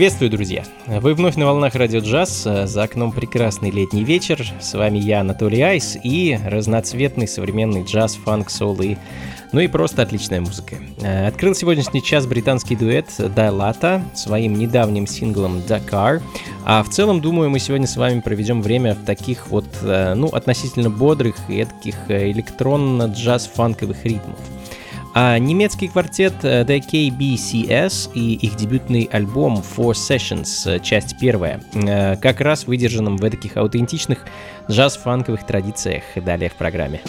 Приветствую, друзья! Вы вновь на волнах Радио Джаз, за окном прекрасный летний вечер. С вами я, Анатолий Айс, и разноцветный современный джаз, фанк, сол и... Ну и просто отличная музыка. Открыл сегодняшний час британский дуэт Дайлата своим недавним синглом Dakar. А в целом, думаю, мы сегодня с вами проведем время в таких вот, ну, относительно бодрых и таких электронно-джаз-фанковых ритмов. А немецкий квартет э, The KBCS и их дебютный альбом Four Sessions, э, часть первая, э, как раз выдержанным в таких аутентичных джаз-фанковых традициях далее в программе.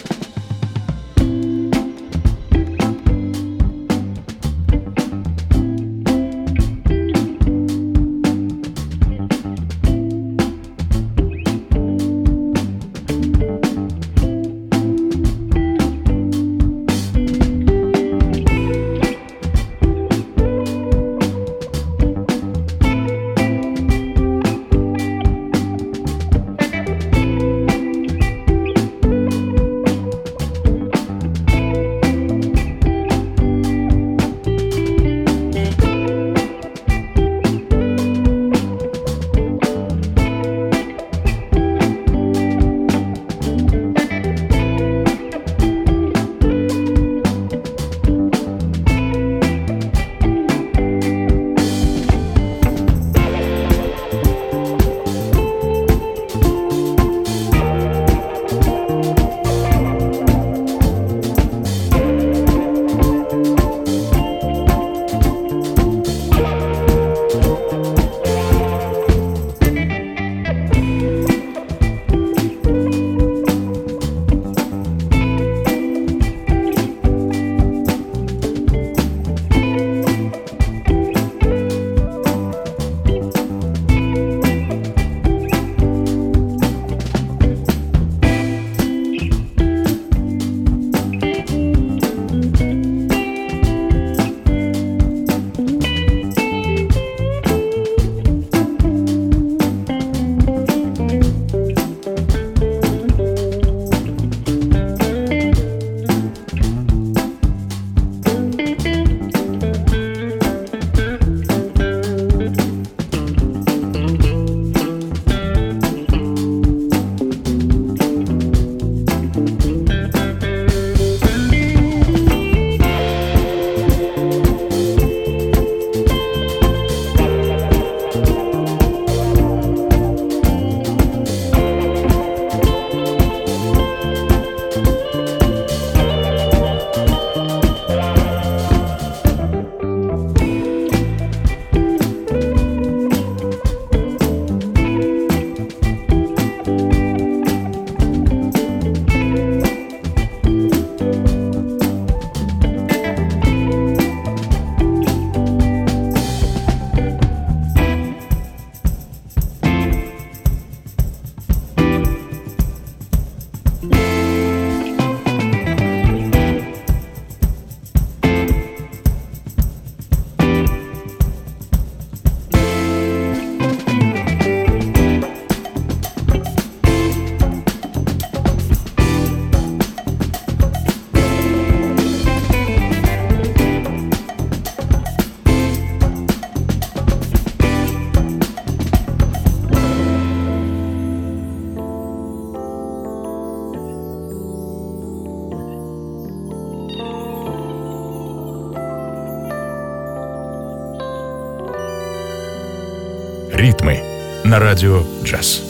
На радио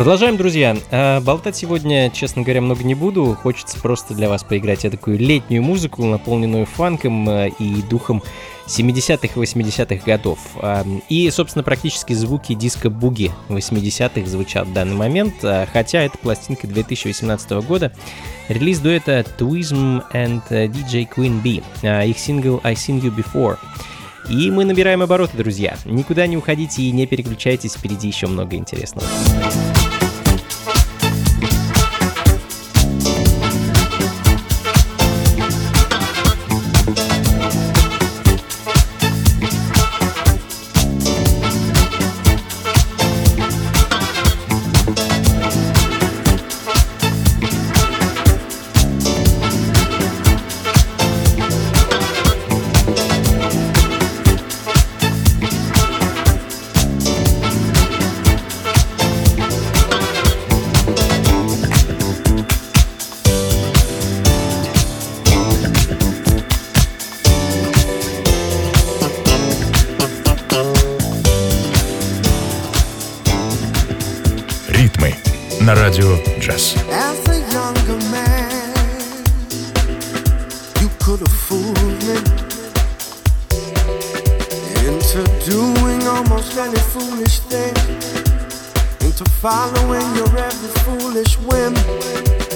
Продолжаем, друзья. А, болтать сегодня, честно говоря, много не буду. Хочется просто для вас поиграть я такую летнюю музыку, наполненную фанком а, и духом 70-х и 80-х годов. А, и, собственно, практически звуки диска-буги 80-х звучат в данный момент, хотя это пластинка 2018 года. Релиз дуэта Twism and DJ Queen Bee. Их сингл I Seen You Before. И мы набираем обороты, друзья. Никуда не уходите и не переключайтесь, впереди еще много интересного. to following your every foolish whim.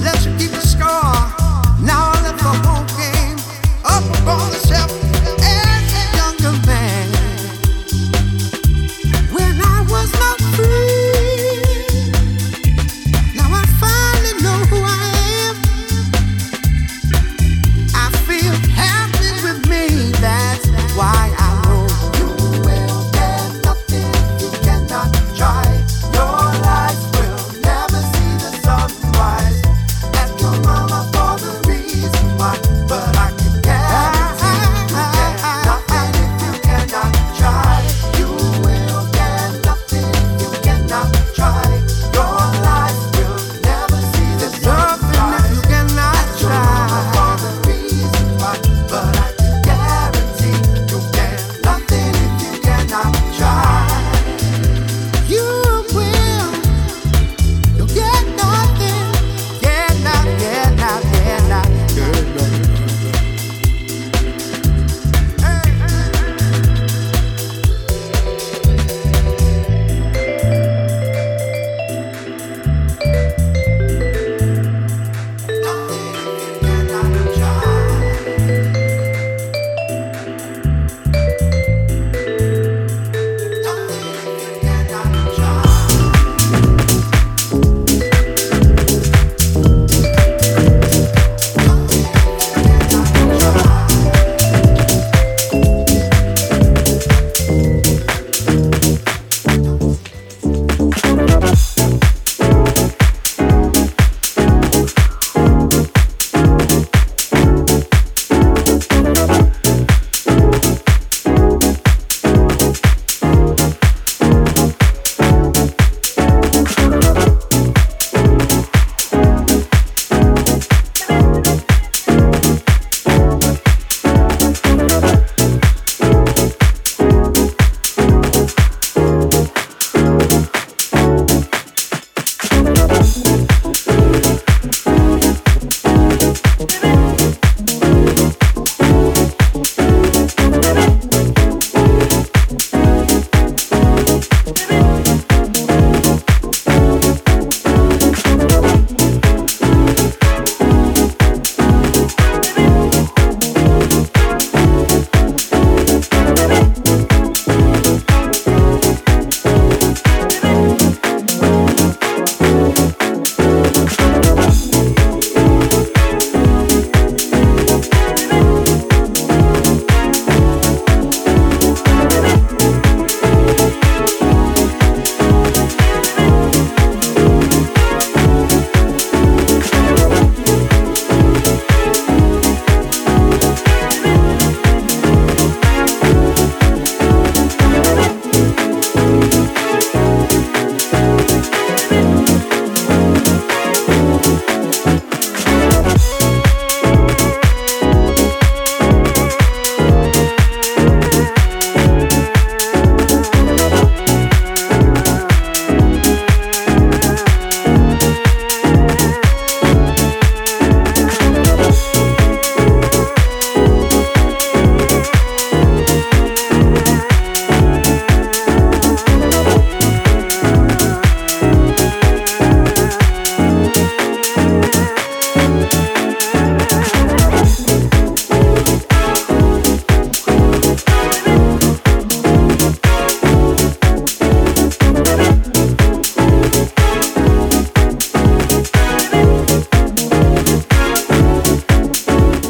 Let you keep the score.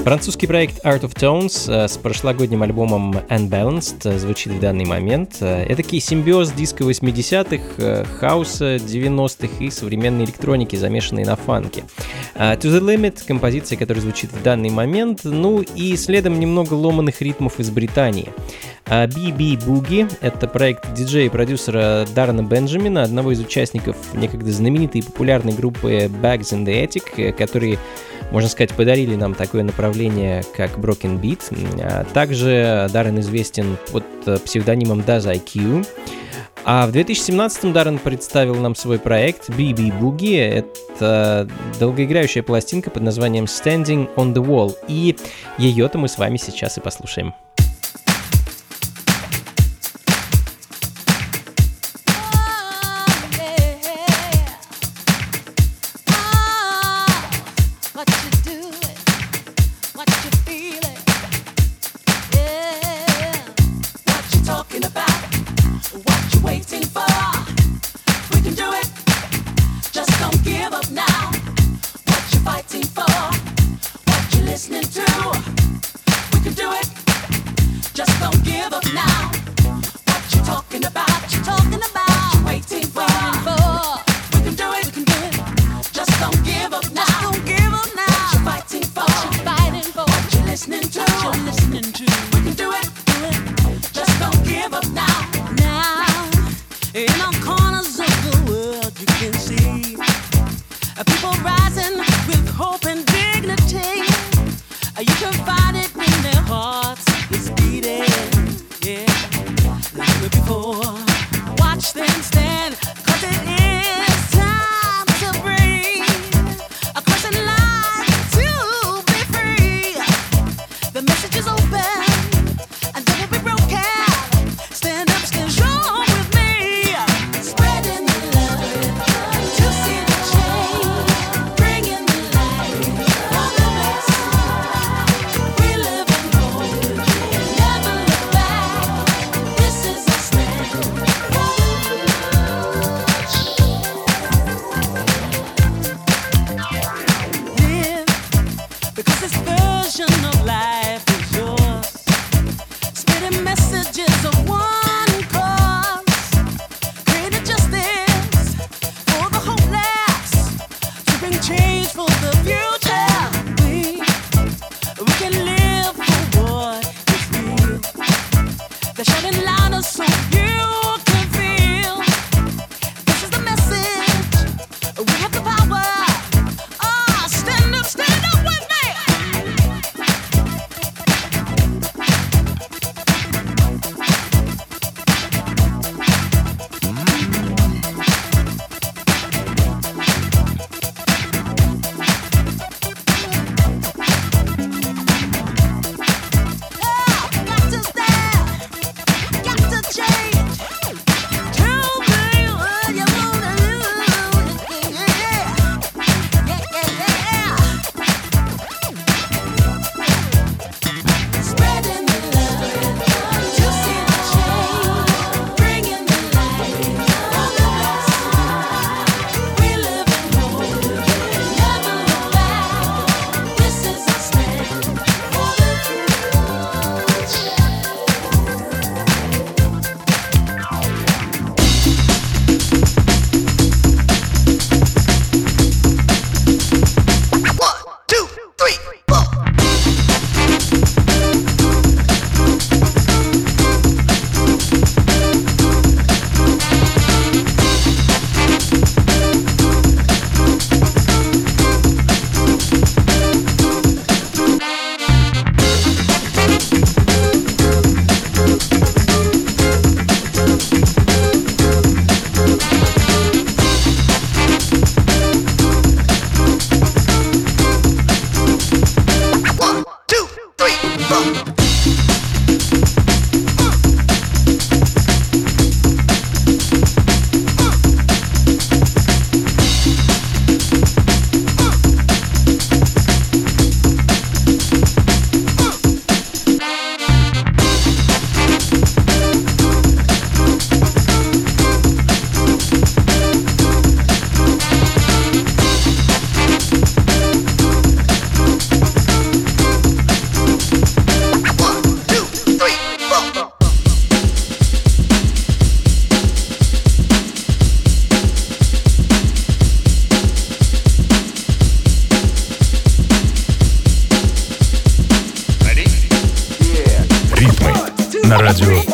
Французский проект Art of Tones э, с прошлогодним альбомом Unbalanced э, звучит в данный момент. Э, это такой симбиоз диска 80-х, хаоса 90-х и современной электроники, замешанной на фанке. To the Limit — композиция, которая звучит в данный момент, ну и следом немного ломаных ритмов из Британии. BB Boogie — это проект диджея и продюсера Даррена Бенджамина, одного из участников некогда знаменитой и популярной группы Bags in the Attic, которые можно сказать, подарили нам такое направление, как Broken Beat. А также Даррен известен под псевдонимом Does IQ. А в 2017-м Даррен представил нам свой проект BB Boogie. Это долгоиграющая пластинка под названием Standing on the Wall. И ее-то мы с вами сейчас и послушаем. На радио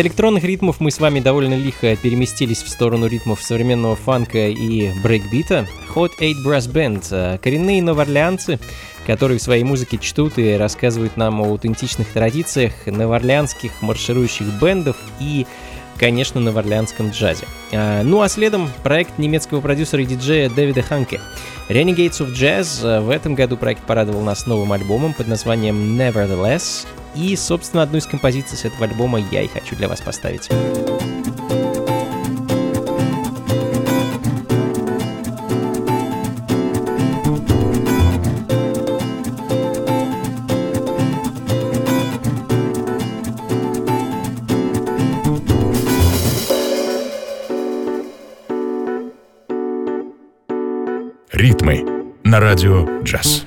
электронных ритмов мы с вами довольно лихо переместились в сторону ритмов современного фанка и брейкбита. Hot 8 Brass Band э, — коренные новоорлеанцы, которые в своей музыке чтут и рассказывают нам о аутентичных традициях новоорлеанских марширующих бендов и конечно, на варлянском джазе. А, ну а следом проект немецкого продюсера и диджея Дэвида Ханке. Renegades of Jazz. Э, в этом году проект порадовал нас новым альбомом под названием Nevertheless. И, собственно, одну из композиций с этого альбома я и хочу для вас поставить. Ритмы на радио джаз.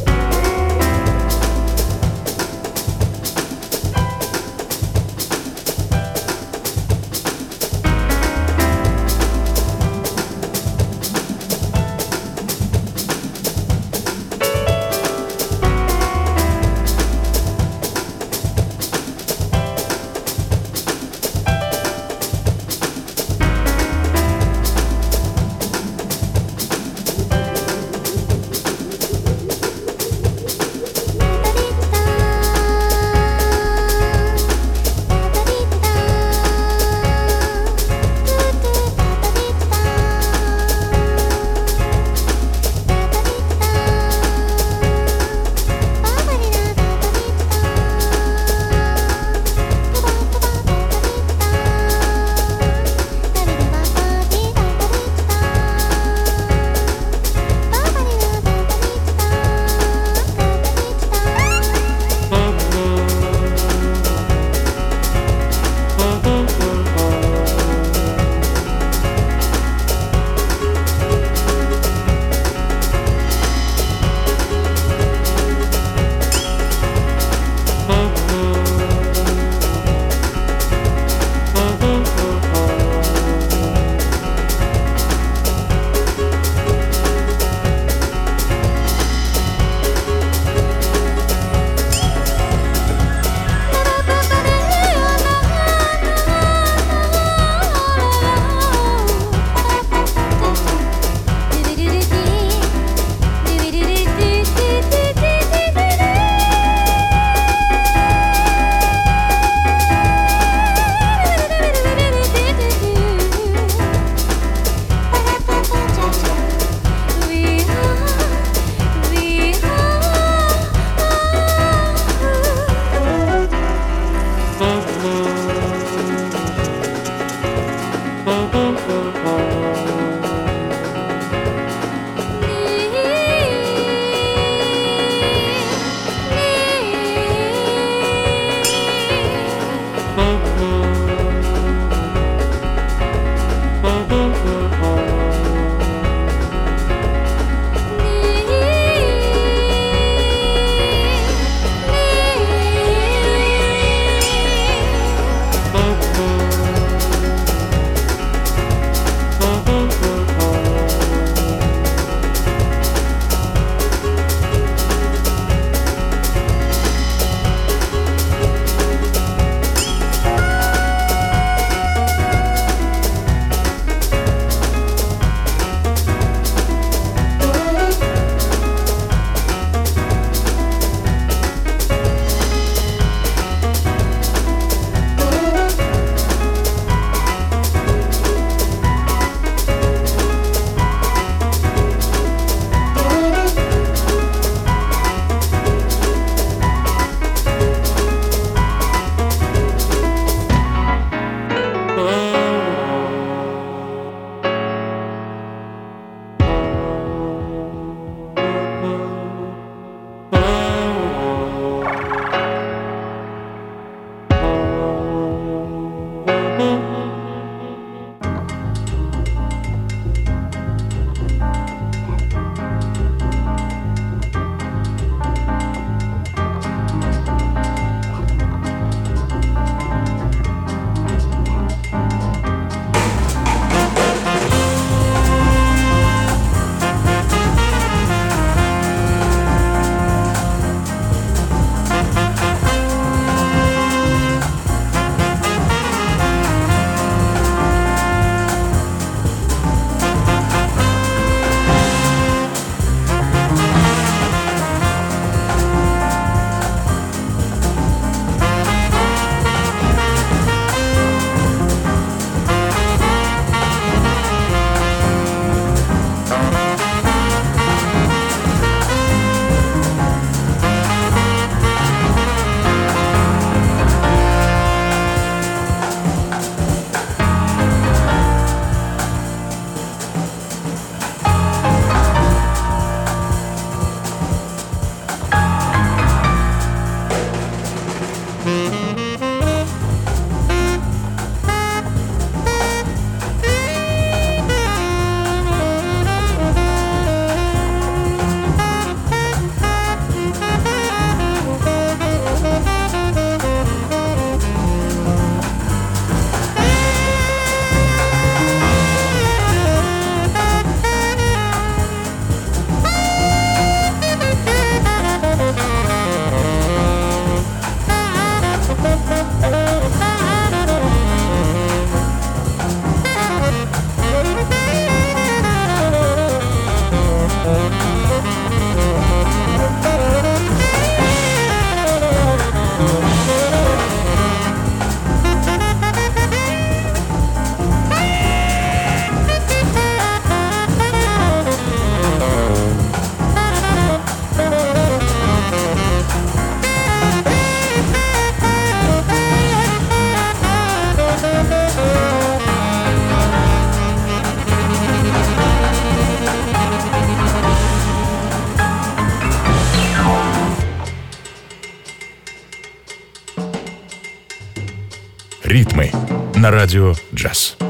На радио «Джаз».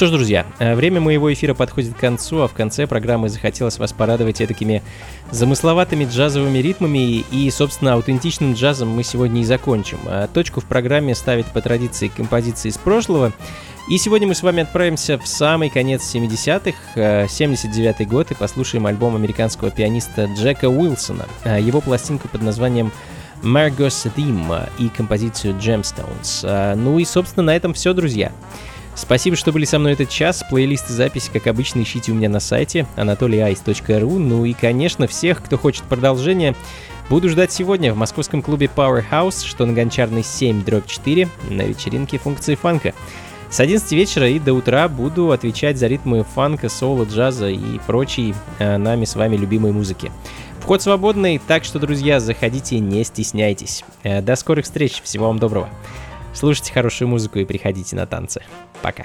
Что ж, друзья, э, время моего эфира подходит к концу, а в конце программы захотелось вас порадовать такими замысловатыми джазовыми ритмами и, собственно, аутентичным джазом мы сегодня и закончим. А точку в программе ставит по традиции композиции из прошлого. И сегодня мы с вами отправимся в самый конец 70-х, 79-й год, и послушаем альбом американского пианиста Джека Уилсона, э, его пластинку под названием Margot's Theme и композицию Gemstones. Ну и, собственно, на этом все, друзья. Спасибо, что были со мной этот час. Плейлисты записи, как обычно, ищите у меня на сайте anatolyice.ru. Ну и, конечно, всех, кто хочет продолжения, буду ждать сегодня в московском клубе Powerhouse, что на Гончарной 7, дробь 4, на вечеринке функции фанка. С 11 вечера и до утра буду отвечать за ритмы фанка, соло, джаза и прочей э, нами с вами любимой музыки. Вход свободный, так что, друзья, заходите, не стесняйтесь. Э, до скорых встреч, всего вам доброго. Слушайте хорошую музыку и приходите на танцы. Пока.